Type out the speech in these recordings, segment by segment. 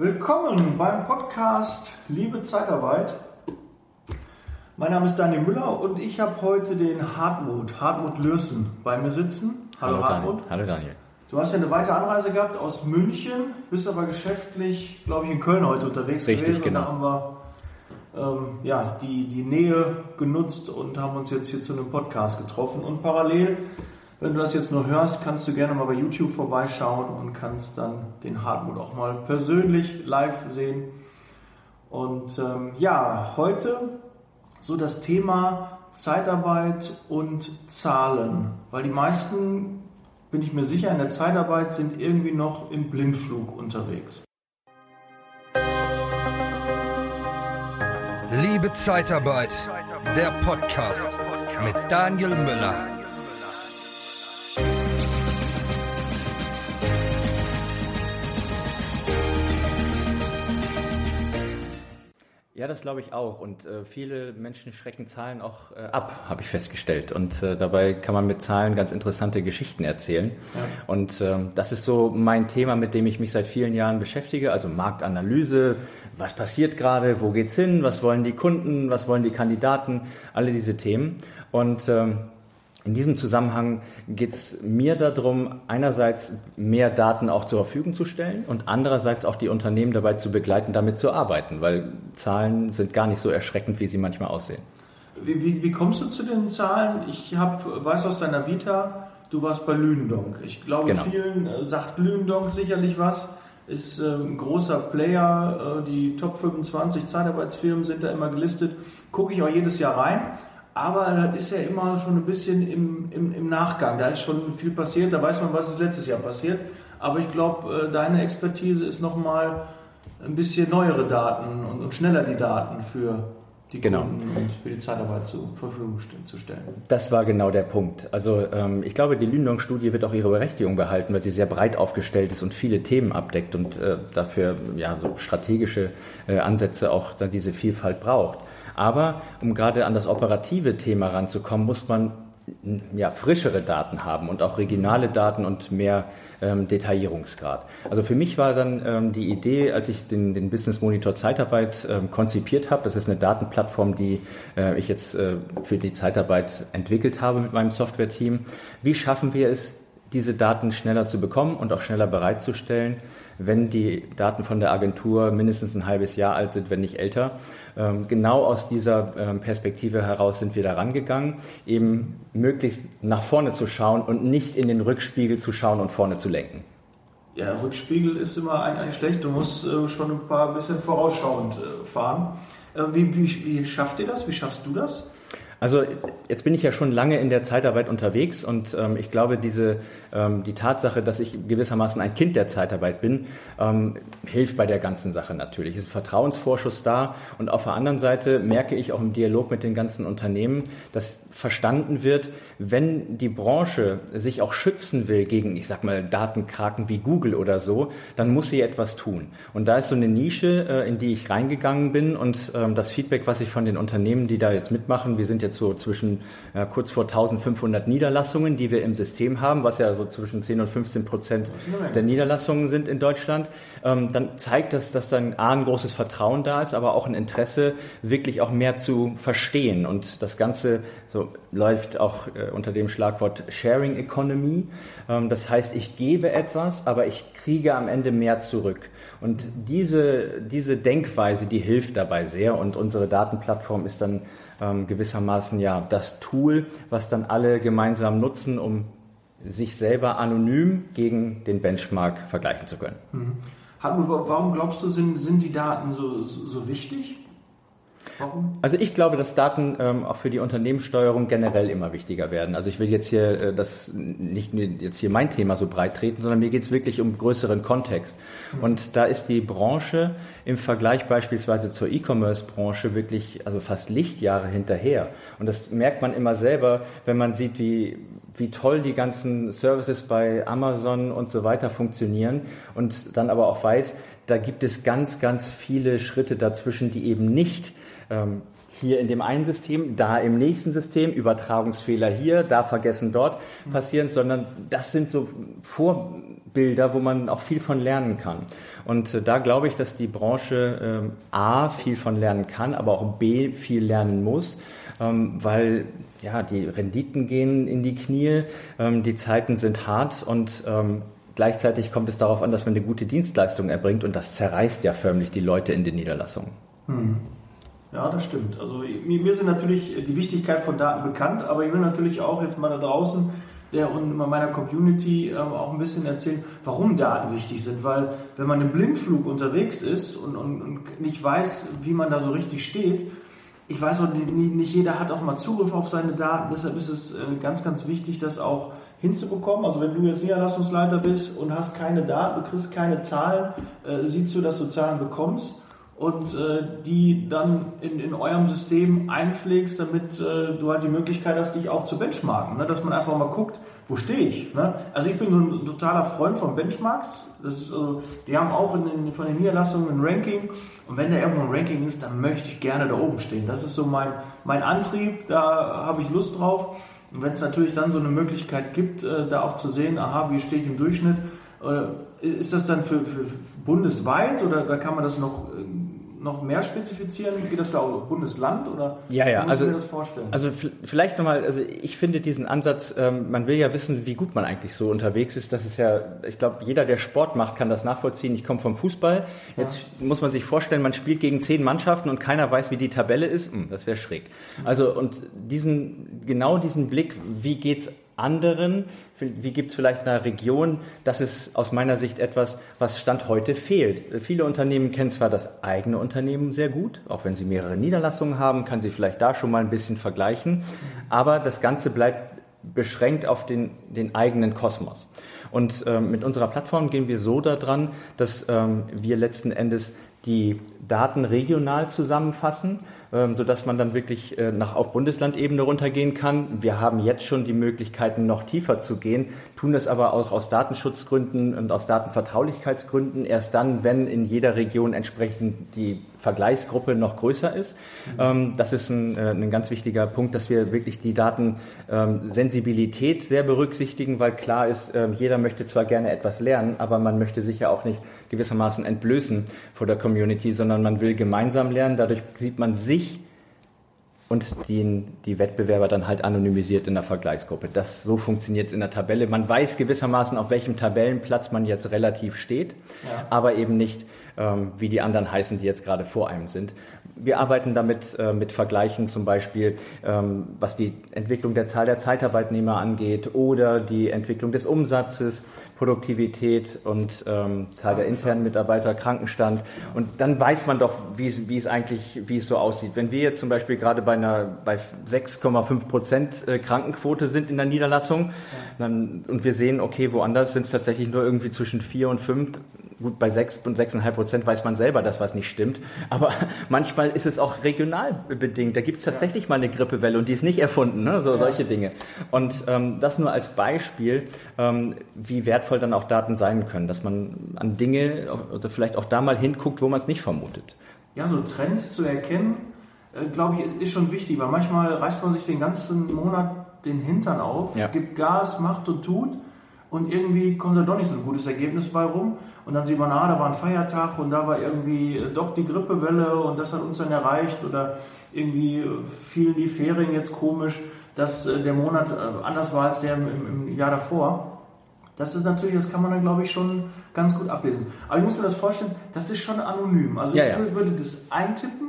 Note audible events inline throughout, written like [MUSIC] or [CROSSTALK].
Willkommen beim Podcast Liebe Zeitarbeit. Mein Name ist Daniel Müller und ich habe heute den Hartmut, Hartmut Lürsen bei mir sitzen. Hallo, Hallo Hartmut. Daniel. Hallo Daniel. Du hast ja eine weite Anreise gehabt aus München, bist aber geschäftlich, glaube ich, in Köln heute unterwegs Richtig, gewesen. Genau. Und da haben wir ähm, ja, die, die Nähe genutzt und haben uns jetzt hier zu einem Podcast getroffen. Und parallel wenn du das jetzt nur hörst, kannst du gerne mal bei YouTube vorbeischauen und kannst dann den Hartmut auch mal persönlich live sehen. Und ähm, ja, heute so das Thema Zeitarbeit und Zahlen, weil die meisten, bin ich mir sicher, in der Zeitarbeit sind irgendwie noch im Blindflug unterwegs. Liebe Zeitarbeit, der Podcast mit Daniel Müller. Ja, das glaube ich auch. Und äh, viele Menschen schrecken Zahlen auch äh, ab, habe ich festgestellt. Und äh, dabei kann man mit Zahlen ganz interessante Geschichten erzählen. Ja. Und ähm, das ist so mein Thema, mit dem ich mich seit vielen Jahren beschäftige. Also Marktanalyse, was passiert gerade, wo geht's hin, was wollen die Kunden, was wollen die Kandidaten, alle diese Themen. Und ähm, in diesem Zusammenhang geht es mir darum, einerseits mehr Daten auch zur Verfügung zu stellen und andererseits auch die Unternehmen dabei zu begleiten, damit zu arbeiten, weil Zahlen sind gar nicht so erschreckend, wie sie manchmal aussehen. Wie, wie, wie kommst du zu den Zahlen? Ich hab, weiß aus deiner Vita, du warst bei Lündonk. Ich glaube, genau. vielen äh, sagt Lündonk sicherlich was. Ist äh, ein großer Player, äh, die Top 25 Zeitarbeitsfirmen sind da immer gelistet. Gucke ich auch jedes Jahr rein aber das ist ja immer schon ein bisschen im, im, im, Nachgang. Da ist schon viel passiert, da weiß man, was ist letztes Jahr passiert. Aber ich glaube, äh, deine Expertise ist nochmal ein bisschen neuere Daten und, und, schneller die Daten für die genau. Für die Zeitarbeit zur Verfügung zu stellen. Das war genau der Punkt. Also ähm, ich glaube, die Lündong-Studie wird auch ihre Berechtigung behalten, weil sie sehr breit aufgestellt ist und viele Themen abdeckt und äh, dafür ja so strategische äh, Ansätze auch dann diese Vielfalt braucht. Aber um gerade an das operative Thema ranzukommen, muss man ja, frischere Daten haben und auch regionale Daten und mehr ähm, Detaillierungsgrad. Also für mich war dann ähm, die Idee, als ich den, den Business Monitor Zeitarbeit ähm, konzipiert habe, das ist eine Datenplattform, die äh, ich jetzt äh, für die Zeitarbeit entwickelt habe mit meinem Software-Team. Wie schaffen wir es, diese Daten schneller zu bekommen und auch schneller bereitzustellen, wenn die Daten von der Agentur mindestens ein halbes Jahr alt sind, wenn nicht älter. Ähm, genau aus dieser ähm, Perspektive heraus sind wir da rangegangen, eben möglichst nach vorne zu schauen und nicht in den Rückspiegel zu schauen und vorne zu lenken. Ja, Rückspiegel ist immer eigentlich schlecht. Du musst äh, schon ein paar bisschen vorausschauend äh, fahren. Wie, wie, wie schafft ihr das? Wie schaffst du das? Also jetzt bin ich ja schon lange in der Zeitarbeit unterwegs und ähm, ich glaube, diese ähm, die Tatsache, dass ich gewissermaßen ein Kind der Zeitarbeit bin, ähm, hilft bei der ganzen Sache natürlich. Es ist ein Vertrauensvorschuss da und auf der anderen Seite merke ich auch im Dialog mit den ganzen Unternehmen, dass verstanden wird, wenn die Branche sich auch schützen will gegen, ich sag mal, Datenkraken wie Google oder so, dann muss sie etwas tun. Und da ist so eine Nische, äh, in die ich reingegangen bin und ähm, das Feedback, was ich von den Unternehmen, die da jetzt mitmachen, wir sind jetzt so zwischen ja, kurz vor 1500 Niederlassungen, die wir im System haben, was ja so zwischen 10 und 15 Prozent der Niederlassungen sind in Deutschland, ähm, dann zeigt das, dass dann A, ein großes Vertrauen da ist, aber auch ein Interesse, wirklich auch mehr zu verstehen. Und das Ganze so läuft auch äh, unter dem Schlagwort Sharing Economy. Ähm, das heißt, ich gebe etwas, aber ich kriege am Ende mehr zurück. Und diese, diese Denkweise, die hilft dabei sehr. Und unsere Datenplattform ist dann ähm, gewissermaßen ja das Tool, was dann alle gemeinsam nutzen, um sich selber anonym gegen den Benchmark vergleichen zu können. Mhm. warum glaubst du, sind, sind die Daten so, so, so wichtig? Warum? Also ich glaube, dass Daten ähm, auch für die Unternehmenssteuerung generell immer wichtiger werden. Also ich will jetzt hier äh, das nicht jetzt hier mein Thema so breit treten, sondern mir geht es wirklich um größeren Kontext. Mhm. Und da ist die Branche im Vergleich beispielsweise zur E-Commerce-Branche wirklich also fast Lichtjahre hinterher. Und das merkt man immer selber, wenn man sieht, wie wie toll die ganzen Services bei Amazon und so weiter funktionieren und dann aber auch weiß, da gibt es ganz, ganz viele Schritte dazwischen, die eben nicht ähm, hier in dem einen System, da im nächsten System, Übertragungsfehler hier, da vergessen dort passieren, sondern das sind so Vorbilder, wo man auch viel von lernen kann. Und äh, da glaube ich, dass die Branche äh, A viel von lernen kann, aber auch B viel lernen muss, ähm, weil ja, die Renditen gehen in die Knie, ähm, die Zeiten sind hart und ähm, gleichzeitig kommt es darauf an, dass man eine gute Dienstleistung erbringt und das zerreißt ja förmlich die Leute in den Niederlassungen. Hm. Ja, das stimmt. Also mir sind natürlich die Wichtigkeit von Daten bekannt, aber ich will natürlich auch jetzt mal da draußen der und meiner Community äh, auch ein bisschen erzählen, warum Daten wichtig sind. Weil wenn man im Blindflug unterwegs ist und, und, und nicht weiß, wie man da so richtig steht, ich weiß auch, nicht, nicht jeder hat auch mal Zugriff auf seine Daten. Deshalb ist es äh, ganz, ganz wichtig, das auch hinzubekommen. Also wenn du jetzt Niederlassungsleiter bist und hast keine Daten, du kriegst keine Zahlen, äh, siehst du, dass du Zahlen bekommst und äh, die dann in, in eurem System einpflegst, damit äh, du halt die Möglichkeit hast, dich auch zu benchmarken. Ne? Dass man einfach mal guckt, wo stehe ich. Ne? Also ich bin so ein totaler Freund von Benchmarks. Das ist, also, die haben auch in, in, von den Niederlassungen ein Ranking. Und wenn da irgendwo ein Ranking ist, dann möchte ich gerne da oben stehen. Das ist so mein, mein Antrieb, da habe ich Lust drauf. Und wenn es natürlich dann so eine Möglichkeit gibt, äh, da auch zu sehen, aha, wie stehe ich im Durchschnitt, äh, ist das dann für, für bundesweit oder da kann man das noch äh, noch mehr spezifizieren? Geht das da auch Bundesland oder ja, ja, also, mir das vorstellen? Also vielleicht nochmal, also ich finde diesen Ansatz, ähm, man will ja wissen, wie gut man eigentlich so unterwegs ist. Das ist ja, ich glaube, jeder, der Sport macht, kann das nachvollziehen. Ich komme vom Fußball. Jetzt ja. muss man sich vorstellen, man spielt gegen zehn Mannschaften und keiner weiß, wie die Tabelle ist. Hm, das wäre schräg. Also und diesen, genau diesen Blick, wie geht's anderen, wie gibt es vielleicht eine Region, das ist aus meiner Sicht etwas, was Stand heute fehlt. Viele Unternehmen kennen zwar das eigene Unternehmen sehr gut, auch wenn sie mehrere Niederlassungen haben, kann sie vielleicht da schon mal ein bisschen vergleichen, aber das Ganze bleibt beschränkt auf den, den eigenen Kosmos. Und ähm, mit unserer Plattform gehen wir so daran, dass ähm, wir letzten Endes die Daten regional zusammenfassen ähm, sodass man dann wirklich äh, nach auf Bundeslandebene runtergehen kann. Wir haben jetzt schon die Möglichkeiten, noch tiefer zu gehen, tun das aber auch aus Datenschutzgründen und aus Datenvertraulichkeitsgründen erst dann, wenn in jeder Region entsprechend die Vergleichsgruppe noch größer ist. Mhm. Das ist ein, äh, ein, ganz wichtiger Punkt, dass wir wirklich die Datensensibilität ähm, sehr berücksichtigen, weil klar ist, ähm, jeder möchte zwar gerne etwas lernen, aber man möchte sich ja auch nicht gewissermaßen entblößen vor der Community, sondern man will gemeinsam lernen. Dadurch sieht man sich und die, die Wettbewerber dann halt anonymisiert in der Vergleichsgruppe. Das so funktioniert es in der Tabelle. Man weiß gewissermaßen, auf welchem Tabellenplatz man jetzt relativ steht, ja. aber eben nicht, wie die anderen heißen, die jetzt gerade vor einem sind. Wir arbeiten damit äh, mit Vergleichen zum Beispiel, ähm, was die Entwicklung der Zahl der Zeitarbeitnehmer angeht oder die Entwicklung des Umsatzes, Produktivität und ähm, Zahl der internen Mitarbeiter, Krankenstand. Und dann weiß man doch, wie es, wie es eigentlich, wie es so aussieht. Wenn wir jetzt zum Beispiel gerade bei einer bei 6,5 Prozent äh, Krankenquote sind in der Niederlassung, dann, und wir sehen, okay, woanders sind es tatsächlich nur irgendwie zwischen vier und fünf, gut, bei sechs und sechseinhalb Prozent weiß man selber, dass was nicht stimmt. Aber [LAUGHS] manchmal ist es auch regional bedingt. Da gibt es tatsächlich ja. mal eine Grippewelle und die ist nicht erfunden, ne? so ja. solche Dinge. Und ähm, das nur als Beispiel, ähm, wie wertvoll dann auch Daten sein können, dass man an Dinge, also vielleicht auch da mal hinguckt, wo man es nicht vermutet. Ja, so Trends zu erkennen, äh, glaube ich, ist schon wichtig, weil manchmal reißt man sich den ganzen Monat den Hintern auf, ja. gibt Gas, macht und tut und irgendwie kommt da doch nicht so ein gutes Ergebnis bei rum. Und dann sieht man, ah, da war ein Feiertag und da war irgendwie äh, doch die Grippewelle und das hat uns dann erreicht oder irgendwie äh, fielen die Ferien jetzt komisch, dass äh, der Monat anders war als der im, im Jahr davor. Das ist natürlich, das kann man dann, glaube ich, schon ganz gut ablesen. Aber ich muss mir das vorstellen, das ist schon anonym. Also ja, ich ja. würde das eintippen,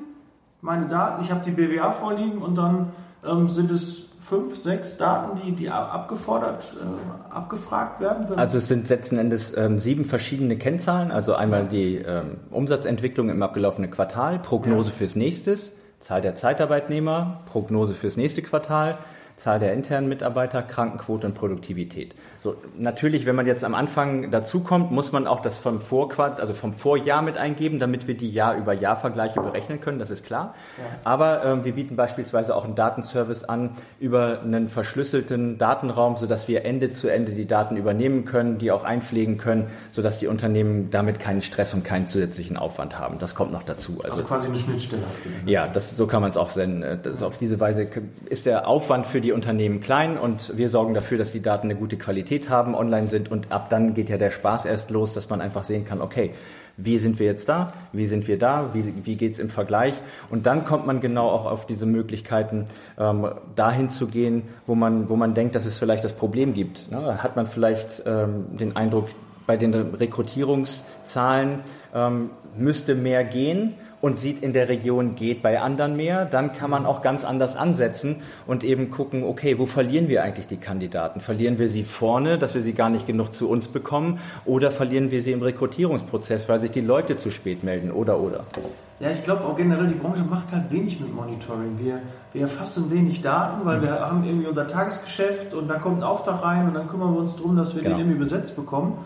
meine Daten, ich habe die BWA vorliegen und dann ähm, sind es fünf, sechs Daten, die, die abgefordert, äh, abgefragt werden? Also es sind letzten Endes ähm, sieben verschiedene Kennzahlen. Also einmal die ähm, Umsatzentwicklung im abgelaufenen Quartal, Prognose ja. fürs nächste, Zahl der Zeitarbeitnehmer, Prognose fürs nächste Quartal, Zahl der internen Mitarbeiter, Krankenquote und Produktivität. So, natürlich, wenn man jetzt am Anfang dazukommt, muss man auch das vom Vorquart, also vom Vorjahr mit eingeben, damit wir die Jahr-über-Jahr-Vergleiche berechnen können, das ist klar. Ja. Aber ähm, wir bieten beispielsweise auch einen Datenservice an über einen verschlüsselten Datenraum, sodass wir Ende zu Ende die Daten übernehmen können, die auch einpflegen können, sodass die Unternehmen damit keinen Stress und keinen zusätzlichen Aufwand haben. Das kommt noch dazu. Also, also quasi eine Schnittstelle. Ja, das, so kann man es auch sehen. Das, auf diese Weise ist der Aufwand für die Unternehmen klein und wir sorgen dafür, dass die Daten eine gute Qualität haben, online sind und ab dann geht ja der Spaß erst los, dass man einfach sehen kann, okay, wie sind wir jetzt da, wie sind wir da, wie, wie geht es im Vergleich. Und dann kommt man genau auch auf diese Möglichkeiten, ähm, dahin zu gehen, wo man, wo man denkt, dass es vielleicht das Problem gibt. Ne? Hat man vielleicht ähm, den Eindruck, bei den Rekrutierungszahlen ähm, müsste mehr gehen und sieht in der Region geht bei anderen mehr, dann kann man auch ganz anders ansetzen und eben gucken, okay, wo verlieren wir eigentlich die Kandidaten? Verlieren wir sie vorne, dass wir sie gar nicht genug zu uns bekommen oder verlieren wir sie im Rekrutierungsprozess, weil sich die Leute zu spät melden oder oder? Ja, ich glaube auch generell, die Branche macht halt wenig mit Monitoring. Wir, wir erfassen wenig Daten, weil wir haben irgendwie unser Tagesgeschäft und da kommt ein Auftrag rein und dann kümmern wir uns darum, dass wir genau. den irgendwie besetzt bekommen.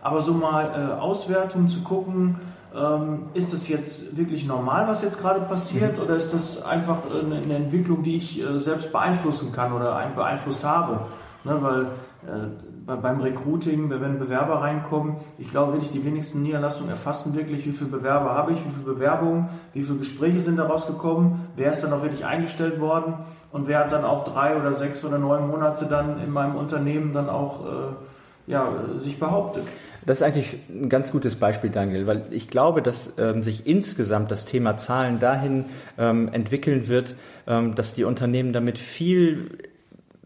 Aber so mal äh, Auswertung zu gucken, ähm, ist das jetzt wirklich normal, was jetzt gerade passiert, mhm. oder ist das einfach eine, eine Entwicklung, die ich äh, selbst beeinflussen kann oder ein, beeinflusst habe? Ne, weil äh, bei, beim Recruiting, wenn Bewerber reinkommen, ich glaube wirklich, die wenigsten Niederlassungen erfassen wirklich, wie viele Bewerber habe ich, wie viele Bewerbungen, wie viele Gespräche sind daraus gekommen, wer ist dann auch wirklich eingestellt worden und wer hat dann auch drei oder sechs oder neun Monate dann in meinem Unternehmen dann auch äh, ja, sich behauptet. Das ist eigentlich ein ganz gutes Beispiel, Daniel, weil ich glaube, dass ähm, sich insgesamt das Thema Zahlen dahin ähm, entwickeln wird, ähm, dass die Unternehmen damit viel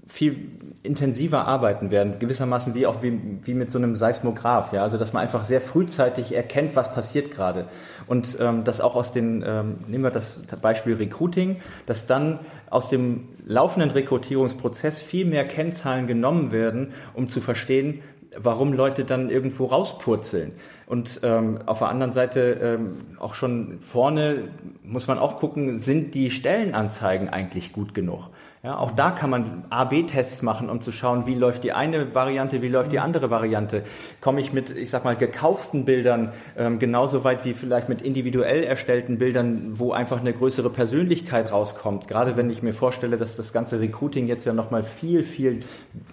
viel intensiver arbeiten werden, gewissermaßen wie auch wie, wie mit so einem Seismograph, ja, also dass man einfach sehr frühzeitig erkennt, was passiert gerade. Und ähm, dass auch aus den, ähm, nehmen wir das Beispiel Recruiting, dass dann aus dem laufenden Rekrutierungsprozess viel mehr Kennzahlen genommen werden, um zu verstehen, warum Leute dann irgendwo rauspurzeln. Und ähm, auf der anderen Seite ähm, auch schon vorne muss man auch gucken, sind die Stellenanzeigen eigentlich gut genug? Ja, auch da kann man A-B-Tests machen, um zu schauen, wie läuft die eine Variante, wie läuft die andere Variante. Komme ich mit, ich sag mal, gekauften Bildern ähm, genauso weit wie vielleicht mit individuell erstellten Bildern, wo einfach eine größere Persönlichkeit rauskommt. Gerade wenn ich mir vorstelle, dass das ganze Recruiting jetzt ja nochmal viel, viel,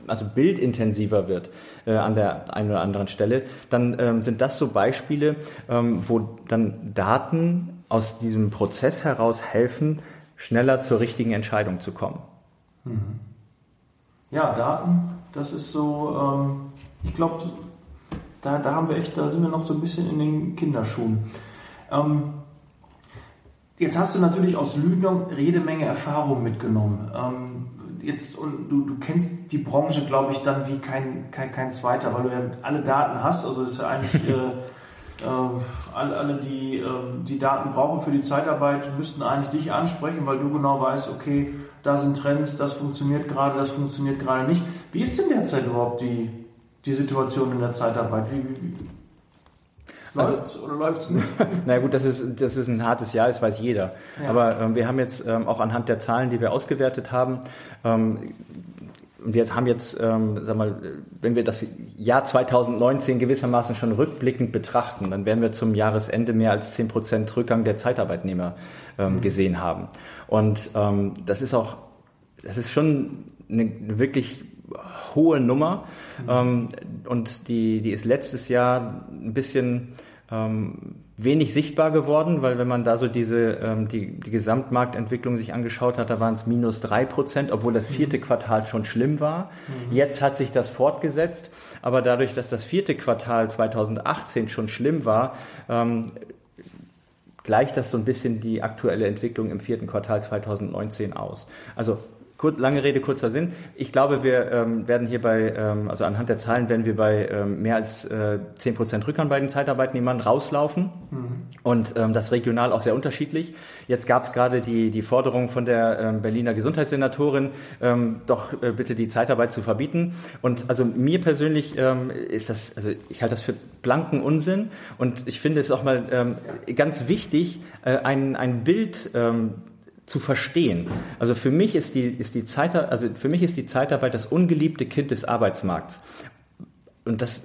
also bildintensiver wird äh, an der einen oder anderen Stelle, dann ähm, sind das so Beispiele, ähm, wo dann Daten aus diesem Prozess heraus helfen, schneller zur richtigen Entscheidung zu kommen. Mhm. Ja, Daten, das ist so, ähm, ich glaube, da, da haben wir echt, da sind wir noch so ein bisschen in den Kinderschuhen. Ähm, jetzt hast du natürlich aus Lügnung jede Menge Erfahrung mitgenommen. Ähm, jetzt, und du, du kennst die Branche, glaube ich, dann wie kein, kein, kein zweiter, weil du ja alle Daten hast. Also das ist ja eigentlich [LAUGHS] äh, äh, alle, alle, die äh, die Daten brauchen für die Zeitarbeit, müssten eigentlich dich ansprechen, weil du genau weißt, okay, da sind Trends, das funktioniert gerade, das funktioniert gerade nicht. Wie ist denn derzeit überhaupt die, die Situation in der Zeitarbeit? Wie, wie, wie läuft's also, oder läuft's nicht? [LAUGHS] Na gut, das ist, das ist ein hartes Jahr, das weiß jeder. Ja. Aber ähm, wir haben jetzt ähm, auch anhand der Zahlen, die wir ausgewertet haben, ähm, wir haben jetzt, ähm, sag mal, wenn wir das Jahr 2019 gewissermaßen schon rückblickend betrachten, dann werden wir zum Jahresende mehr als 10 Prozent Rückgang der Zeitarbeitnehmer ähm, mhm. gesehen haben. Und ähm, das ist auch, das ist schon eine wirklich hohe Nummer. Mhm. Ähm, und die, die ist letztes Jahr ein bisschen ähm, wenig sichtbar geworden, weil wenn man da so diese ähm, die, die Gesamtmarktentwicklung sich angeschaut hat, da waren es minus drei Prozent, obwohl das vierte mhm. Quartal schon schlimm war. Mhm. Jetzt hat sich das fortgesetzt, aber dadurch, dass das vierte Quartal 2018 schon schlimm war, ähm, gleicht das so ein bisschen die aktuelle Entwicklung im vierten Quartal 2019 aus. Also Kur lange Rede, kurzer Sinn. Ich glaube, wir ähm, werden hier bei, ähm, also anhand der Zahlen werden wir bei ähm, mehr als äh, 10% Rückgang bei den Zeitarbeitnehmern rauslaufen. Mhm. Und ähm, das regional auch sehr unterschiedlich. Jetzt gab es gerade die, die Forderung von der ähm, Berliner Gesundheitssenatorin, ähm, doch äh, bitte die Zeitarbeit zu verbieten. Und also mir persönlich ähm, ist das, also ich halte das für blanken Unsinn. Und ich finde es auch mal ähm, ganz wichtig, äh, ein, ein Bild ähm, zu verstehen. Also für mich ist die, ist die Zeit, also für mich ist die Zeitarbeit das ungeliebte Kind des Arbeitsmarkts. Und das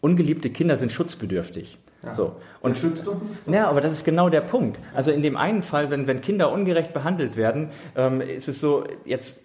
ungeliebte Kinder sind schutzbedürftig. Ja. So. Und schützt uns? Ja, aber das ist genau der Punkt. Also in dem einen Fall, wenn, wenn Kinder ungerecht behandelt werden, ähm, ist es so, jetzt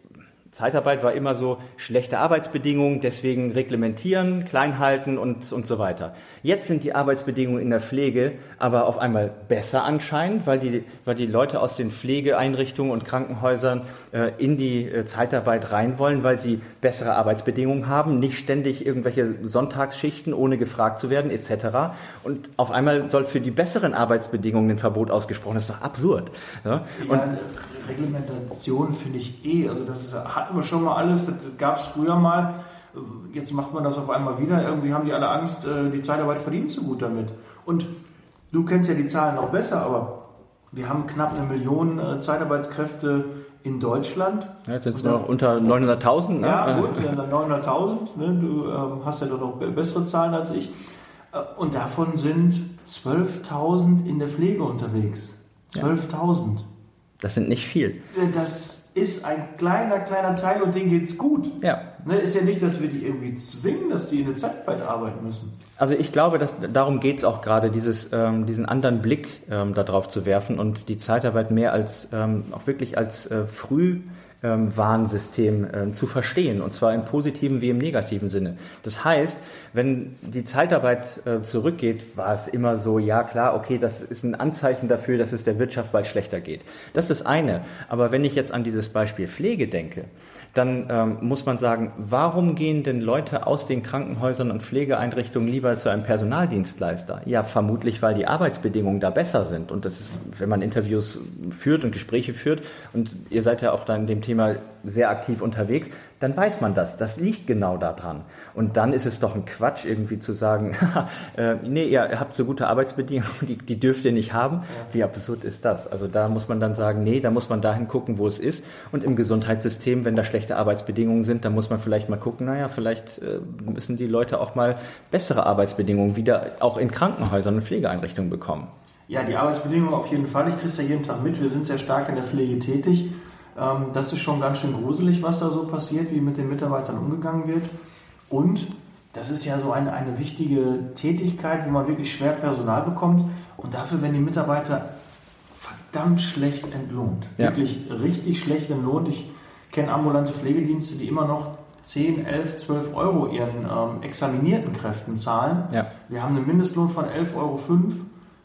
Zeitarbeit war immer so schlechte Arbeitsbedingungen, deswegen reglementieren, klein halten und, und so weiter. Jetzt sind die Arbeitsbedingungen in der Pflege aber auf einmal besser anscheinend, weil die, weil die Leute aus den Pflegeeinrichtungen und Krankenhäusern äh, in die äh, Zeitarbeit rein wollen, weil sie bessere Arbeitsbedingungen haben, nicht ständig irgendwelche Sonntagsschichten, ohne gefragt zu werden, etc. Und auf einmal soll für die besseren Arbeitsbedingungen ein Verbot ausgesprochen. Das ist doch absurd. Ja? Und ja, Reglementation finde ich eh, also das ist, hatten wir schon mal alles, das gab es früher mal, jetzt macht man das auf einmal wieder, irgendwie haben die alle Angst, äh, die Zeitarbeit verdient zu gut damit. Und du kennst ja die Zahlen noch besser, aber wir haben knapp eine Million äh, Zeitarbeitskräfte in Deutschland. Ja, jetzt sind es noch unter 900.000. Ne? Ja, gut, 900.000. Ne? Du ähm, hast ja doch noch bessere Zahlen als ich. Äh, und davon sind 12.000 in der Pflege unterwegs. 12.000. Ja. Das sind nicht viel. Das ist ein kleiner, kleiner Teil und denen geht's gut. Ja. Ne, ist ja nicht, dass wir die irgendwie zwingen, dass die in der Zeitarbeit arbeiten müssen. Also ich glaube, dass darum geht's auch gerade, dieses, ähm, diesen anderen Blick ähm, darauf zu werfen und die Zeitarbeit mehr als ähm, auch wirklich als äh, früh ähm, Warnsystem ähm, zu verstehen, und zwar im positiven wie im negativen Sinne. Das heißt, wenn die Zeitarbeit äh, zurückgeht, war es immer so, ja klar, okay, das ist ein Anzeichen dafür, dass es der Wirtschaft bald schlechter geht. Das ist das eine. Aber wenn ich jetzt an dieses Beispiel Pflege denke, dann ähm, muss man sagen, warum gehen denn Leute aus den Krankenhäusern und Pflegeeinrichtungen lieber zu einem Personaldienstleister? Ja, vermutlich, weil die Arbeitsbedingungen da besser sind. Und das ist, wenn man Interviews führt und Gespräche führt, und ihr seid ja auch da in dem Thema sehr aktiv unterwegs, dann weiß man das. Das liegt genau daran. Und dann ist es doch ein Quatsch, irgendwie zu sagen, [LAUGHS] äh, nee, ihr habt so gute Arbeitsbedingungen, [LAUGHS] die, die dürft ihr nicht haben. Wie absurd ist das? Also da muss man dann sagen, nee, da muss man dahin gucken, wo es ist. Und im Gesundheitssystem, wenn da schlechte Arbeitsbedingungen sind, dann muss man vielleicht mal gucken, naja, vielleicht äh, müssen die Leute auch mal bessere Arbeitsbedingungen wieder auch in Krankenhäusern und Pflegeeinrichtungen bekommen. Ja, die Arbeitsbedingungen auf jeden Fall. Ich kriege es ja jeden Tag mit. Wir sind sehr stark in der Pflege tätig. Ähm, das ist schon ganz schön gruselig, was da so passiert, wie mit den Mitarbeitern umgegangen wird. Und das ist ja so eine, eine wichtige Tätigkeit, wo man wirklich schwer Personal bekommt. Und dafür werden die Mitarbeiter verdammt schlecht entlohnt. Ja. Wirklich richtig schlecht entlohnt. Ich kenne ambulante Pflegedienste, die immer noch 10, 11, 12 Euro ihren ähm, examinierten Kräften zahlen. Ja. Wir haben einen Mindestlohn von 11,05 Euro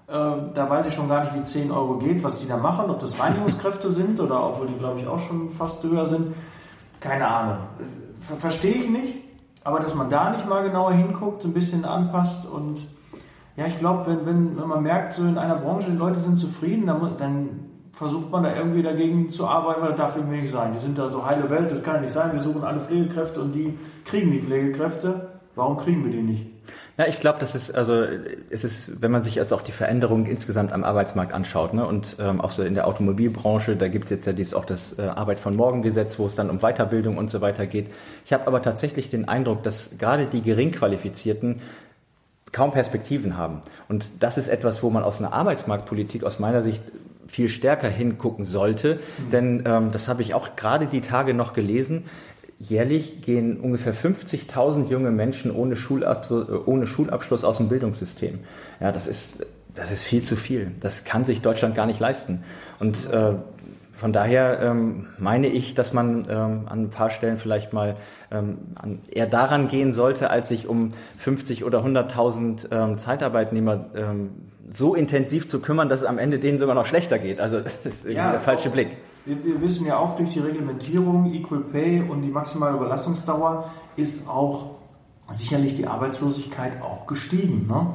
da weiß ich schon gar nicht, wie 10 Euro geht, was die da machen, ob das Reinigungskräfte sind oder obwohl die, glaube ich, auch schon fast höher sind. Keine Ahnung. Ver Verstehe ich nicht, aber dass man da nicht mal genauer hinguckt, ein bisschen anpasst und ja, ich glaube, wenn, wenn, wenn man merkt, so in einer Branche, die Leute sind zufrieden, dann, dann versucht man da irgendwie dagegen zu arbeiten, weil das darf irgendwie nicht sein. Die sind da so heile Welt, das kann nicht sein. Wir suchen alle Pflegekräfte und die kriegen die Pflegekräfte. Warum kriegen wir die nicht? Ja, ich glaube, das ist also es ist, wenn man sich jetzt auch die Veränderung insgesamt am Arbeitsmarkt anschaut, ne, und ähm, auch so in der Automobilbranche, da gibt es jetzt ja dieses auch das äh, Arbeit von morgen Gesetz, wo es dann um Weiterbildung und so weiter geht. Ich habe aber tatsächlich den Eindruck, dass gerade die Geringqualifizierten kaum Perspektiven haben. Und das ist etwas, wo man aus einer Arbeitsmarktpolitik aus meiner Sicht viel stärker hingucken sollte. Mhm. Denn ähm, das habe ich auch gerade die Tage noch gelesen. Jährlich gehen ungefähr 50.000 junge Menschen ohne Schulabschluss, äh, ohne Schulabschluss aus dem Bildungssystem. Ja, das ist, das ist viel zu viel. Das kann sich Deutschland gar nicht leisten. Und äh, von daher ähm, meine ich, dass man ähm, an ein paar Stellen vielleicht mal ähm, an, eher daran gehen sollte, als sich um 50 oder 100.000 ähm, Zeitarbeitnehmer ähm, so intensiv zu kümmern, dass es am Ende denen sogar noch schlechter geht. Also das ist irgendwie ja, der falsche Blick. Wir, wir, wissen ja auch durch die Reglementierung, Equal Pay und die maximale Überlassungsdauer ist auch sicherlich die Arbeitslosigkeit auch gestiegen. Ne?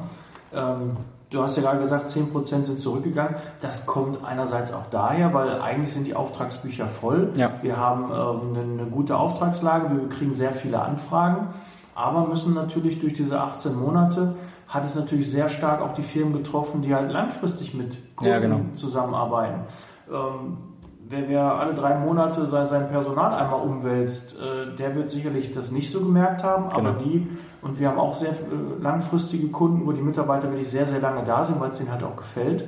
Ähm, du hast ja gerade gesagt, 10% sind zurückgegangen. Das kommt einerseits auch daher, weil eigentlich sind die Auftragsbücher voll. Ja. Wir haben ähm, eine, eine gute Auftragslage, wir kriegen sehr viele Anfragen, aber müssen natürlich durch diese 18 Monate hat es natürlich sehr stark auch die Firmen getroffen, die halt langfristig mit Kunden ja, genau. zusammenarbeiten. Ähm, wer, wer alle drei Monate sein, sein Personal einmal umwälzt, äh, der wird sicherlich das nicht so gemerkt haben, genau. aber die, und wir haben auch sehr äh, langfristige Kunden, wo die Mitarbeiter wirklich sehr, sehr lange da sind, weil es ihnen halt auch gefällt.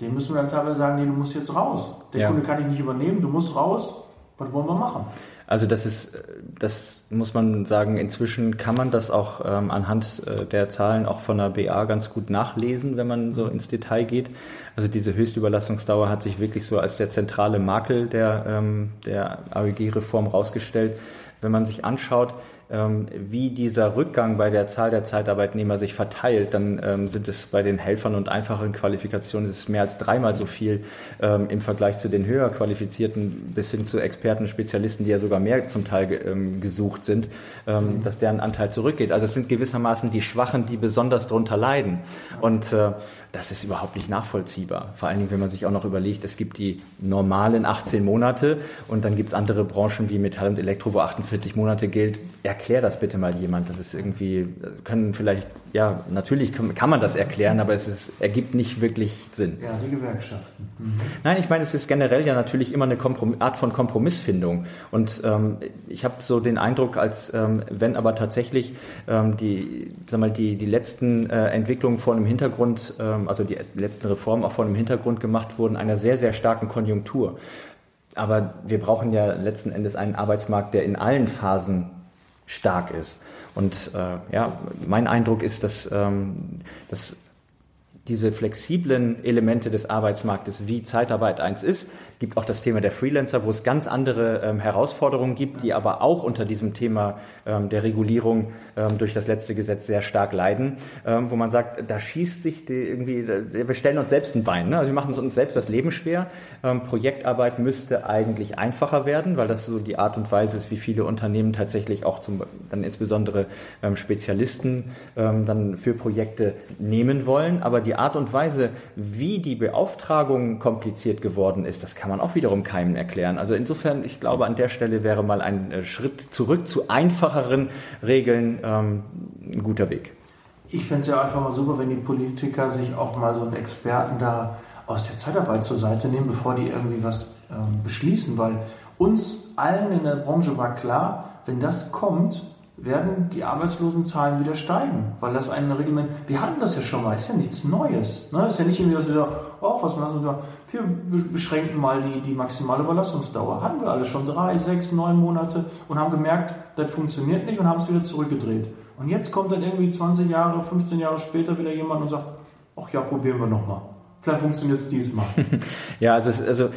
Den müssen wir dann teilweise sagen, nee, du musst jetzt raus. Der ja. Kunde kann ich nicht übernehmen, du musst raus. Was wollen wir machen? Also das ist, das muss man sagen, inzwischen kann man das auch ähm, anhand äh, der Zahlen auch von der BA ganz gut nachlesen, wenn man so ins Detail geht. Also diese Höchstüberlastungsdauer hat sich wirklich so als der zentrale Makel der, ähm, der AEG-Reform rausgestellt. Wenn man sich anschaut, wie dieser Rückgang bei der Zahl der Zeitarbeitnehmer sich verteilt, dann ähm, sind es bei den Helfern und einfachen Qualifikationen ist mehr als dreimal so viel ähm, im Vergleich zu den höher qualifizierten bis hin zu Experten, Spezialisten, die ja sogar mehr zum Teil ähm, gesucht sind, ähm, mhm. dass deren Anteil zurückgeht. Also es sind gewissermaßen die Schwachen, die besonders darunter leiden. Und äh, das ist überhaupt nicht nachvollziehbar. Vor allen Dingen, wenn man sich auch noch überlegt, es gibt die normalen 18 Monate und dann gibt es andere Branchen wie Metall und Elektro, wo 48 Monate gilt. Erklär das bitte mal jemand. Das ist irgendwie, können vielleicht, ja, natürlich kann man das erklären, aber es ist, ergibt nicht wirklich Sinn. Ja, die Gewerkschaften. Mhm. Nein, ich meine, es ist generell ja natürlich immer eine Komprom Art von Kompromissfindung. Und ähm, ich habe so den Eindruck, als ähm, wenn aber tatsächlich ähm, die, sag mal, die, die letzten äh, Entwicklungen vor einem Hintergrund ähm, also die letzten Reformen auch vor dem Hintergrund gemacht wurden, einer sehr, sehr starken Konjunktur. Aber wir brauchen ja letzten Endes einen Arbeitsmarkt, der in allen Phasen stark ist. Und äh, ja, mein Eindruck ist, dass, ähm, dass diese flexiblen Elemente des Arbeitsmarktes, wie Zeitarbeit eins ist, gibt auch das Thema der Freelancer, wo es ganz andere ähm, Herausforderungen gibt, die aber auch unter diesem Thema ähm, der Regulierung ähm, durch das letzte Gesetz sehr stark leiden, ähm, wo man sagt, da schießt sich die irgendwie, wir stellen uns selbst ein Bein. Ne? Also wir machen uns selbst das Leben schwer. Ähm, Projektarbeit müsste eigentlich einfacher werden, weil das so die Art und Weise ist, wie viele Unternehmen tatsächlich auch zum, dann insbesondere ähm, Spezialisten dann für Projekte nehmen wollen. Aber die Art und Weise, wie die Beauftragung kompliziert geworden ist, das kann kann man auch wiederum keinem erklären. Also insofern, ich glaube, an der Stelle wäre mal ein äh, Schritt zurück zu einfacheren Regeln ähm, ein guter Weg. Ich fände es ja einfach mal super, wenn die Politiker sich auch mal so einen Experten da aus der Zeitarbeit zur Seite nehmen, bevor die irgendwie was ähm, beschließen, weil uns allen in der Branche war klar, wenn das kommt, werden die Arbeitslosenzahlen wieder steigen, weil das ein Reglement, wir hatten das ja schon mal, ist ja nichts Neues. Ne? Ist ja nicht irgendwie, dass wir sagen, oh, was lassen wir, wir beschränken mal die, die maximale Überlassungsdauer. Hatten wir alle schon drei, sechs, neun Monate und haben gemerkt, das funktioniert nicht und haben es wieder zurückgedreht. Und jetzt kommt dann irgendwie 20 Jahre, 15 Jahre später wieder jemand und sagt, ach ja, probieren wir nochmal. Vielleicht funktioniert es diesmal. [LAUGHS] ja, also, also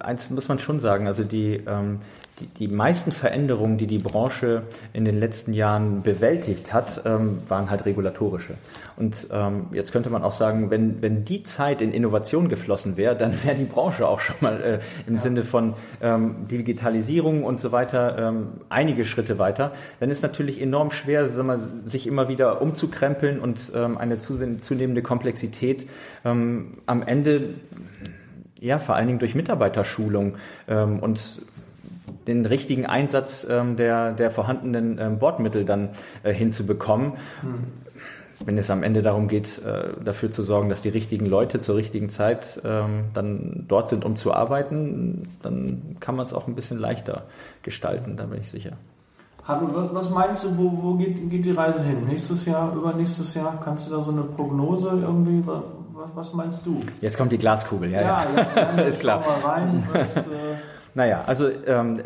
eins muss man schon sagen, also die, ähm, die, die meisten Veränderungen, die die Branche in den letzten Jahren bewältigt hat, ähm, waren halt regulatorische. Und ähm, jetzt könnte man auch sagen, wenn, wenn die Zeit in Innovation geflossen wäre, dann wäre die Branche auch schon mal äh, im ja. Sinne von ähm, Digitalisierung und so weiter ähm, einige Schritte weiter. Dann ist natürlich enorm schwer, mal, sich immer wieder umzukrempeln und ähm, eine zunehmende Komplexität ähm, am Ende ja, vor allen Dingen durch Mitarbeiterschulung ähm, und den richtigen Einsatz ähm, der, der vorhandenen ähm, Bordmittel dann äh, hinzubekommen. Hm. Wenn es am Ende darum geht, äh, dafür zu sorgen, dass die richtigen Leute zur richtigen Zeit ähm, dann dort sind, um zu arbeiten, dann kann man es auch ein bisschen leichter gestalten, da bin ich sicher. Was meinst du, wo, wo geht, geht, die Reise hin? Nächstes Jahr, übernächstes Jahr? Kannst du da so eine Prognose irgendwie? Was, was meinst du? Jetzt kommt die Glaskugel, ja. Ja, ja, ja [LAUGHS] ist klar. Rein, was, äh naja, also ähm,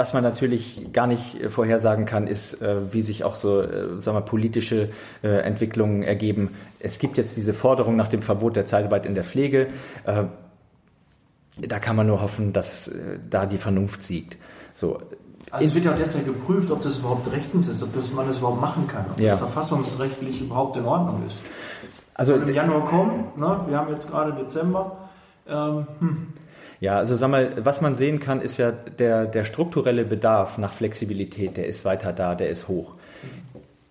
was man natürlich gar nicht vorhersagen kann, ist, äh, wie sich auch so äh, sagen wir, politische äh, Entwicklungen ergeben. Es gibt jetzt diese Forderung nach dem Verbot der Zeitarbeit in der Pflege. Äh, da kann man nur hoffen, dass äh, da die Vernunft siegt. So, also es wird ja derzeit geprüft, ob das überhaupt rechtens ist, ob das, man das überhaupt machen kann, ob ja. das verfassungsrechtlich überhaupt in Ordnung ist. Also im Januar kommen, ne? wir haben jetzt gerade Dezember. Ähm, hm. Ja, also sag mal, was man sehen kann, ist ja der, der strukturelle Bedarf nach Flexibilität, der ist weiter da, der ist hoch.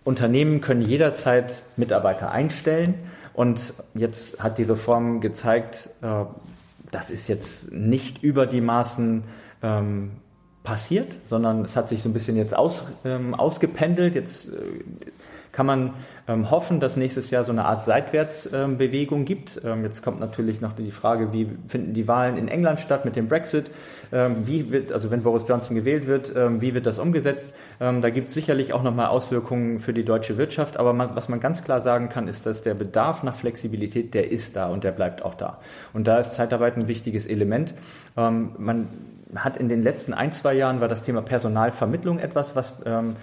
Unternehmen können jederzeit Mitarbeiter einstellen und jetzt hat die Reform gezeigt, äh, das ist jetzt nicht über die Maßen ähm, passiert, sondern es hat sich so ein bisschen jetzt aus, ähm, ausgependelt. Jetzt äh, kann man ähm, hoffen, dass nächstes Jahr so eine Art Seitwärtsbewegung ähm, gibt. Ähm, jetzt kommt natürlich noch die Frage, wie finden die Wahlen in England statt mit dem Brexit? Ähm, wie wird, also wenn Boris Johnson gewählt wird, ähm, wie wird das umgesetzt? Ähm, da gibt es sicherlich auch nochmal Auswirkungen für die deutsche Wirtschaft. Aber man, was man ganz klar sagen kann, ist, dass der Bedarf nach Flexibilität, der ist da und der bleibt auch da. Und da ist Zeitarbeit ein wichtiges Element. man hat in den letzten ein, zwei Jahren war das Thema Personalvermittlung etwas, was ähm,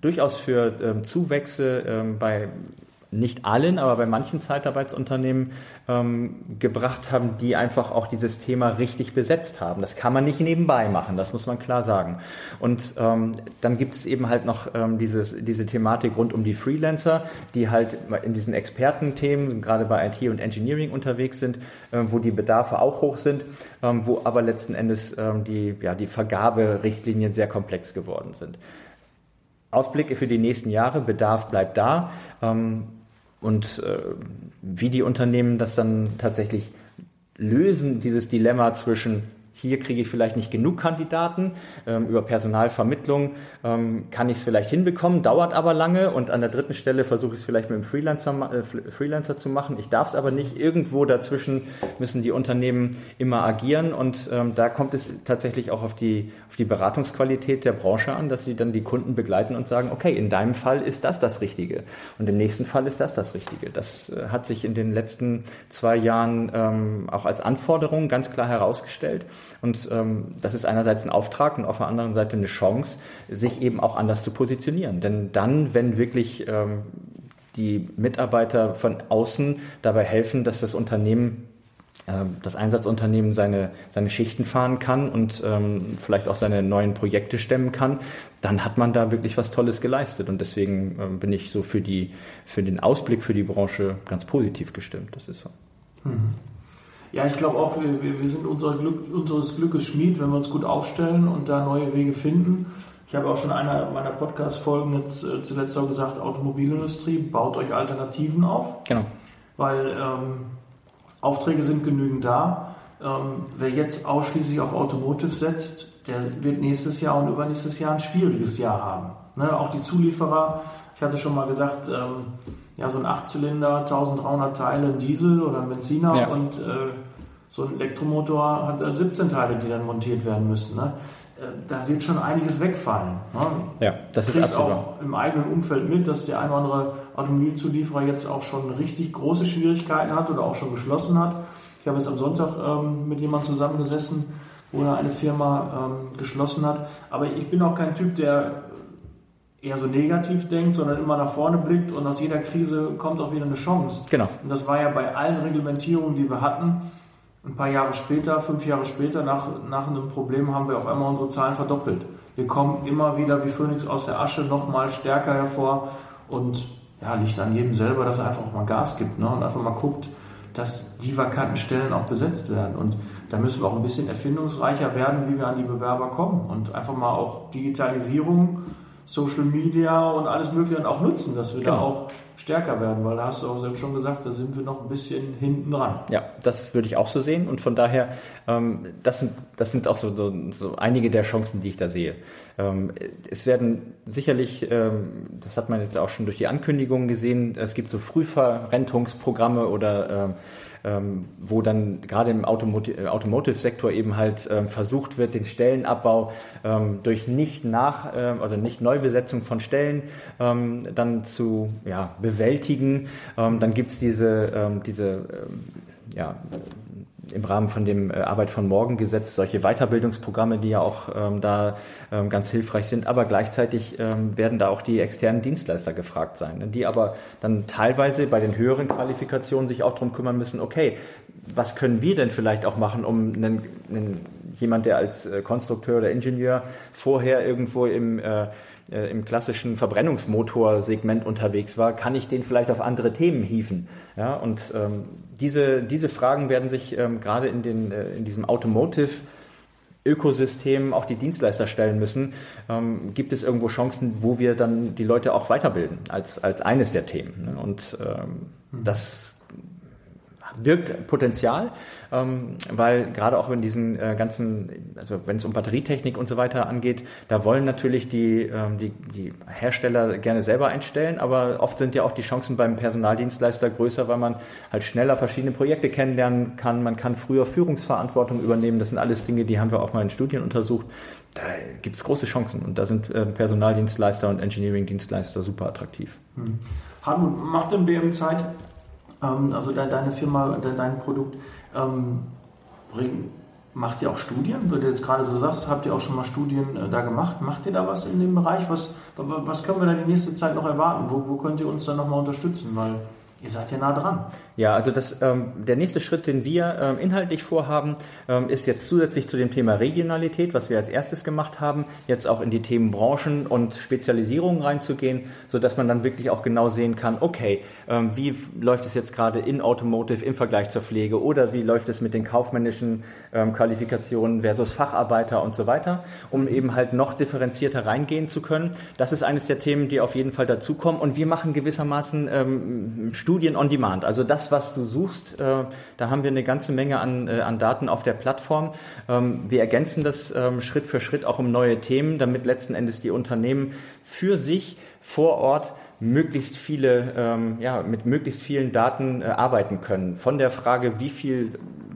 durchaus für ähm, Zuwächse ähm, bei nicht allen, aber bei manchen Zeitarbeitsunternehmen ähm, gebracht haben, die einfach auch dieses Thema richtig besetzt haben. Das kann man nicht nebenbei machen, das muss man klar sagen. Und ähm, dann gibt es eben halt noch ähm, dieses, diese Thematik rund um die Freelancer, die halt in diesen Expertenthemen, gerade bei IT und Engineering unterwegs sind, äh, wo die Bedarfe auch hoch sind, ähm, wo aber letzten Endes ähm, die, ja, die Vergaberichtlinien sehr komplex geworden sind. Ausblicke für die nächsten Jahre, Bedarf bleibt da. Ähm, und äh, wie die Unternehmen das dann tatsächlich lösen, dieses Dilemma zwischen hier kriege ich vielleicht nicht genug Kandidaten. Ähm, über Personalvermittlung ähm, kann ich es vielleicht hinbekommen, dauert aber lange und an der dritten Stelle versuche ich es vielleicht mit einem Freelancer, äh, Freelancer zu machen. Ich darf es aber nicht. Irgendwo dazwischen müssen die Unternehmen immer agieren und ähm, da kommt es tatsächlich auch auf die, auf die Beratungsqualität der Branche an, dass sie dann die Kunden begleiten und sagen, okay, in deinem Fall ist das das Richtige und im nächsten Fall ist das das Richtige. Das äh, hat sich in den letzten zwei Jahren ähm, auch als Anforderung ganz klar herausgestellt. Und ähm, das ist einerseits ein Auftrag und auf der anderen Seite eine Chance, sich eben auch anders zu positionieren. Denn dann, wenn wirklich ähm, die Mitarbeiter von außen dabei helfen, dass das Unternehmen ähm, das Einsatzunternehmen seine, seine Schichten fahren kann und ähm, vielleicht auch seine neuen Projekte stemmen kann, dann hat man da wirklich was Tolles geleistet. Und deswegen ähm, bin ich so für, die, für den Ausblick für die Branche ganz positiv gestimmt. Das ist so. Mhm. Ja, ich glaube auch, wir, wir sind unser Glück, unseres Glückes Schmied, wenn wir uns gut aufstellen und da neue Wege finden. Ich habe auch schon in einer meiner Podcast-Folgen jetzt äh, zuletzt auch gesagt, Automobilindustrie, baut euch Alternativen auf. Genau. Weil ähm, Aufträge sind genügend da. Ähm, wer jetzt ausschließlich auf Automotive setzt, der wird nächstes Jahr und übernächstes Jahr ein schwieriges Jahr haben. Ne? Auch die Zulieferer, ich hatte schon mal gesagt, ähm, ja, so ein Achtzylinder, 1300 Teile, ein Diesel oder ein Benziner ja. und äh, so ein Elektromotor hat 17 Teile, die dann montiert werden müssen. Ne? Äh, da wird schon einiges wegfallen. Ne? Ja, das ist absolut. auch im eigenen Umfeld mit, dass der ein oder andere Automobilzulieferer jetzt auch schon richtig große Schwierigkeiten hat oder auch schon geschlossen hat. Ich habe jetzt am Sonntag ähm, mit jemandem zusammengesessen, wo eine Firma ähm, geschlossen hat. Aber ich bin auch kein Typ, der eher so negativ denkt, sondern immer nach vorne blickt und aus jeder Krise kommt auch wieder eine Chance. Genau. Und das war ja bei allen Reglementierungen, die wir hatten, ein paar Jahre später, fünf Jahre später, nach, nach einem Problem haben wir auf einmal unsere Zahlen verdoppelt. Wir kommen immer wieder wie Phönix aus der Asche nochmal stärker hervor und ja, liegt an jedem selber, dass er einfach mal Gas gibt ne? und einfach mal guckt, dass die vakanten Stellen auch besetzt werden. Und da müssen wir auch ein bisschen erfindungsreicher werden, wie wir an die Bewerber kommen und einfach mal auch Digitalisierung Social Media und alles Mögliche dann auch nutzen, dass wir genau. da auch stärker werden, weil da hast du auch selbst schon gesagt, da sind wir noch ein bisschen hinten dran. Ja, das würde ich auch so sehen und von daher, ähm, das, sind, das sind auch so, so, so einige der Chancen, die ich da sehe. Ähm, es werden sicherlich, ähm, das hat man jetzt auch schon durch die Ankündigungen gesehen, es gibt so Frühverrentungsprogramme oder ähm, ähm, wo dann gerade im äh, Automotive-Sektor eben halt ähm, versucht wird, den Stellenabbau ähm, durch nicht nach ähm, oder nicht Neubesetzung von Stellen ähm, dann zu ja, bewältigen. Ähm, dann gibt's diese, diese ja, im Rahmen von dem äh, Arbeit von Morgen Gesetz solche Weiterbildungsprogramme, die ja auch ähm, da ähm, ganz hilfreich sind. Aber gleichzeitig ähm, werden da auch die externen Dienstleister gefragt sein, die aber dann teilweise bei den höheren Qualifikationen sich auch darum kümmern müssen, okay, was können wir denn vielleicht auch machen, um einen, einen, jemand, der als äh, Konstrukteur oder Ingenieur vorher irgendwo im äh, äh, im klassischen Verbrennungsmotorsegment unterwegs war, kann ich den vielleicht auf andere Themen hieven? Ja, und ähm, diese, diese Fragen werden sich ähm, gerade in, den, äh, in diesem Automotive Ökosystem auch die Dienstleister stellen müssen. Ähm, gibt es irgendwo Chancen, wo wir dann die Leute auch weiterbilden als, als eines der Themen? Ne? Und ähm, mhm. das birgt Potenzial, ähm, weil gerade auch in diesen äh, ganzen, also wenn es um Batterietechnik und so weiter angeht, da wollen natürlich die, ähm, die, die Hersteller gerne selber einstellen, aber oft sind ja auch die Chancen beim Personaldienstleister größer, weil man halt schneller verschiedene Projekte kennenlernen kann, man kann früher Führungsverantwortung übernehmen, das sind alles Dinge, die haben wir auch mal in Studien untersucht. Da gibt es große Chancen und da sind äh, Personaldienstleister und Engineering-Dienstleister super attraktiv. Hm. Hartmut, macht denn BM Zeit also deine Firma, dein Produkt, ähm, bring, macht ihr auch Studien? Du jetzt gerade so sagst, habt ihr auch schon mal Studien äh, da gemacht? Macht ihr da was in dem Bereich? Was, was können wir da die nächste Zeit noch erwarten? Wo, wo könnt ihr uns da nochmal unterstützen? Weil Ihr seid ja nah dran. Ja, also das, ähm, der nächste Schritt, den wir ähm, inhaltlich vorhaben, ähm, ist jetzt zusätzlich zu dem Thema Regionalität, was wir als erstes gemacht haben, jetzt auch in die Themen Branchen und Spezialisierungen reinzugehen, so dass man dann wirklich auch genau sehen kann, okay, ähm, wie läuft es jetzt gerade in Automotive im Vergleich zur Pflege oder wie läuft es mit den kaufmännischen ähm, Qualifikationen versus Facharbeiter und so weiter, um eben halt noch differenzierter reingehen zu können. Das ist eines der Themen, die auf jeden Fall dazukommen und wir machen gewissermaßen ähm, Studien on Demand. Also das, was du suchst, äh, da haben wir eine ganze Menge an, äh, an Daten auf der Plattform. Ähm, wir ergänzen das ähm, Schritt für Schritt auch um neue Themen, damit letzten Endes die Unternehmen für sich vor Ort möglichst viele, ähm, ja, mit möglichst vielen Daten äh, arbeiten können. Von der Frage, wie viel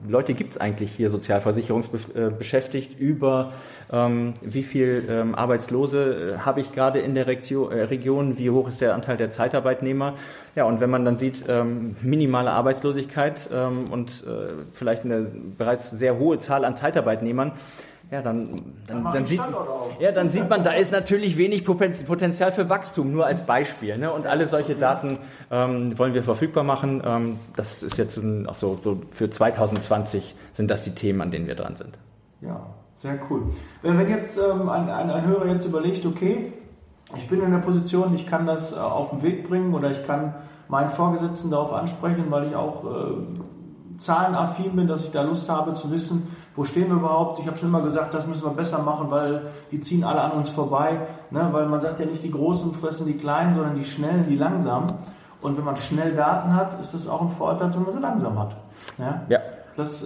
Leute gibt es eigentlich hier sozialversicherungsbeschäftigt, über ähm, wie viel ähm, Arbeitslose äh, habe ich gerade in der Region, äh, Region, wie hoch ist der Anteil der Zeitarbeitnehmer. Ja, und wenn man dann sieht, ähm, minimale Arbeitslosigkeit ähm, und äh, vielleicht eine bereits sehr hohe Zahl an Zeitarbeitnehmern, ja, dann, dann, dann, sieht, ja, dann sieht man, da ist natürlich wenig Potenzial für Wachstum, nur als Beispiel. Ne? Und alle solche Daten ähm, wollen wir verfügbar machen. Ähm, das ist jetzt auch so, so, für 2020 sind das die Themen, an denen wir dran sind. Ja, sehr cool. Wenn, jetzt ähm, ein, ein, ein Hörer jetzt überlegt, okay, ich bin in der Position, ich kann das äh, auf den Weg bringen oder ich kann meinen Vorgesetzten darauf ansprechen, weil ich auch äh, zahlenaffin bin, dass ich da Lust habe zu wissen, wo stehen wir überhaupt? Ich habe schon immer gesagt, das müssen wir besser machen, weil die ziehen alle an uns vorbei. Ne? Weil man sagt ja nicht, die Großen fressen die Kleinen, sondern die Schnellen, die Langsamen. Und wenn man schnell Daten hat, ist das auch ein Vorteil, wenn man sie langsam hat. Ja. ja. Das,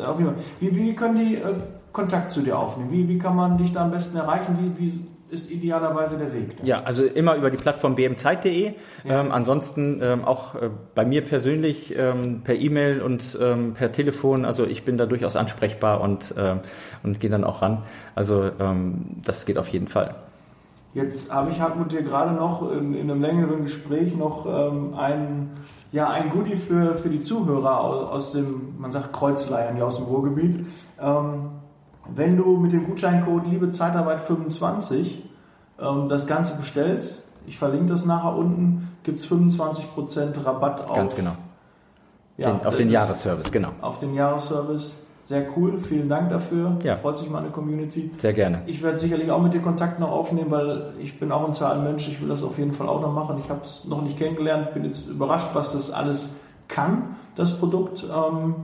wie, wie können die äh, Kontakt zu dir aufnehmen? Wie, wie kann man dich da am besten erreichen? Wie, wie ist idealerweise der Weg. Dann. Ja, also immer über die Plattform bmzeit.de. Ja. Ähm, ansonsten ähm, auch äh, bei mir persönlich ähm, per E-Mail und ähm, per Telefon. Also ich bin da durchaus ansprechbar und, ähm, und gehe dann auch ran. Also ähm, das geht auf jeden Fall. Jetzt habe ich halt mit dir gerade noch in, in, einem längeren Gespräch noch ähm, ein, ja, ein Goodie für, für die Zuhörer aus, aus dem, man sagt Kreuzleiern, ja aus dem Ruhrgebiet. Ähm, wenn du mit dem Gutscheincode Liebe Zeitarbeit 25 ähm, das Ganze bestellst, ich verlinke das nachher unten, gibt es 25% Rabatt auf. Ganz genau. Ja, den, auf den Jahresservice, genau. Auf den Jahresservice. Sehr cool, vielen Dank dafür. Ja. Freut sich meine Community. Sehr gerne. Ich werde sicherlich auch mit dir Kontakt noch aufnehmen, weil ich bin auch ein Zahlenmensch. Ich will das auf jeden Fall auch noch machen. Ich habe es noch nicht kennengelernt, bin jetzt überrascht, was das alles kann, das Produkt. Ähm,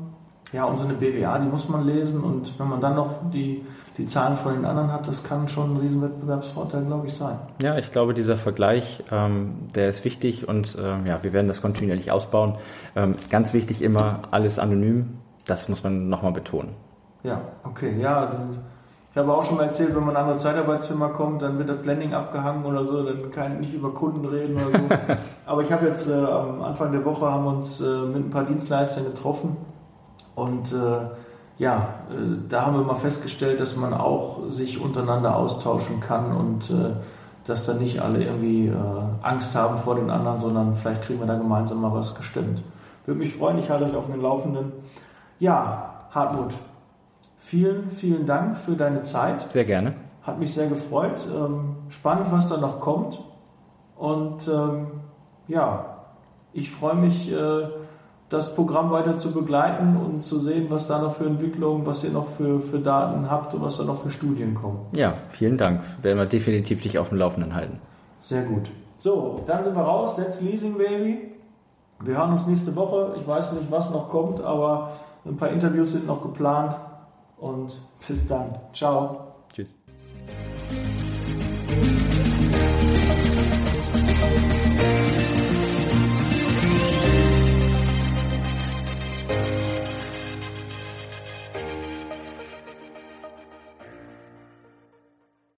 ja, und so eine BWA, die muss man lesen und wenn man dann noch die, die Zahlen von den anderen hat, das kann schon ein Riesenwettbewerbsvorteil, glaube ich, sein. Ja, ich glaube, dieser Vergleich, ähm, der ist wichtig und ähm, ja, wir werden das kontinuierlich ausbauen. Ähm, ganz wichtig immer, alles anonym, das muss man nochmal betonen. Ja, okay, ja. Ich habe auch schon mal erzählt, wenn man in eine andere Zeitarbeitsfirma kommt, dann wird das Blending abgehangen oder so, dann kann ich nicht über Kunden reden oder so. [LAUGHS] Aber ich habe jetzt äh, am Anfang der Woche haben wir uns äh, mit ein paar Dienstleistern getroffen und äh, ja, äh, da haben wir mal festgestellt, dass man auch sich untereinander austauschen kann und äh, dass da nicht alle irgendwie äh, Angst haben vor den anderen, sondern vielleicht kriegen wir da gemeinsam mal was gestimmt. Würde mich freuen, ich halte euch auf den Laufenden. Ja, Hartmut, vielen, vielen Dank für deine Zeit. Sehr gerne. Hat mich sehr gefreut. Ähm, spannend, was da noch kommt. Und ähm, ja, ich freue mich, das Programm weiter zu begleiten und zu sehen, was da noch für Entwicklungen, was ihr noch für, für Daten habt und was da noch für Studien kommen. Ja, vielen Dank. Werden wir definitiv dich auf dem Laufenden halten. Sehr gut. So, dann sind wir raus. That's Leasing Baby. Wir hören uns nächste Woche. Ich weiß nicht, was noch kommt, aber ein paar Interviews sind noch geplant. Und bis dann. Ciao.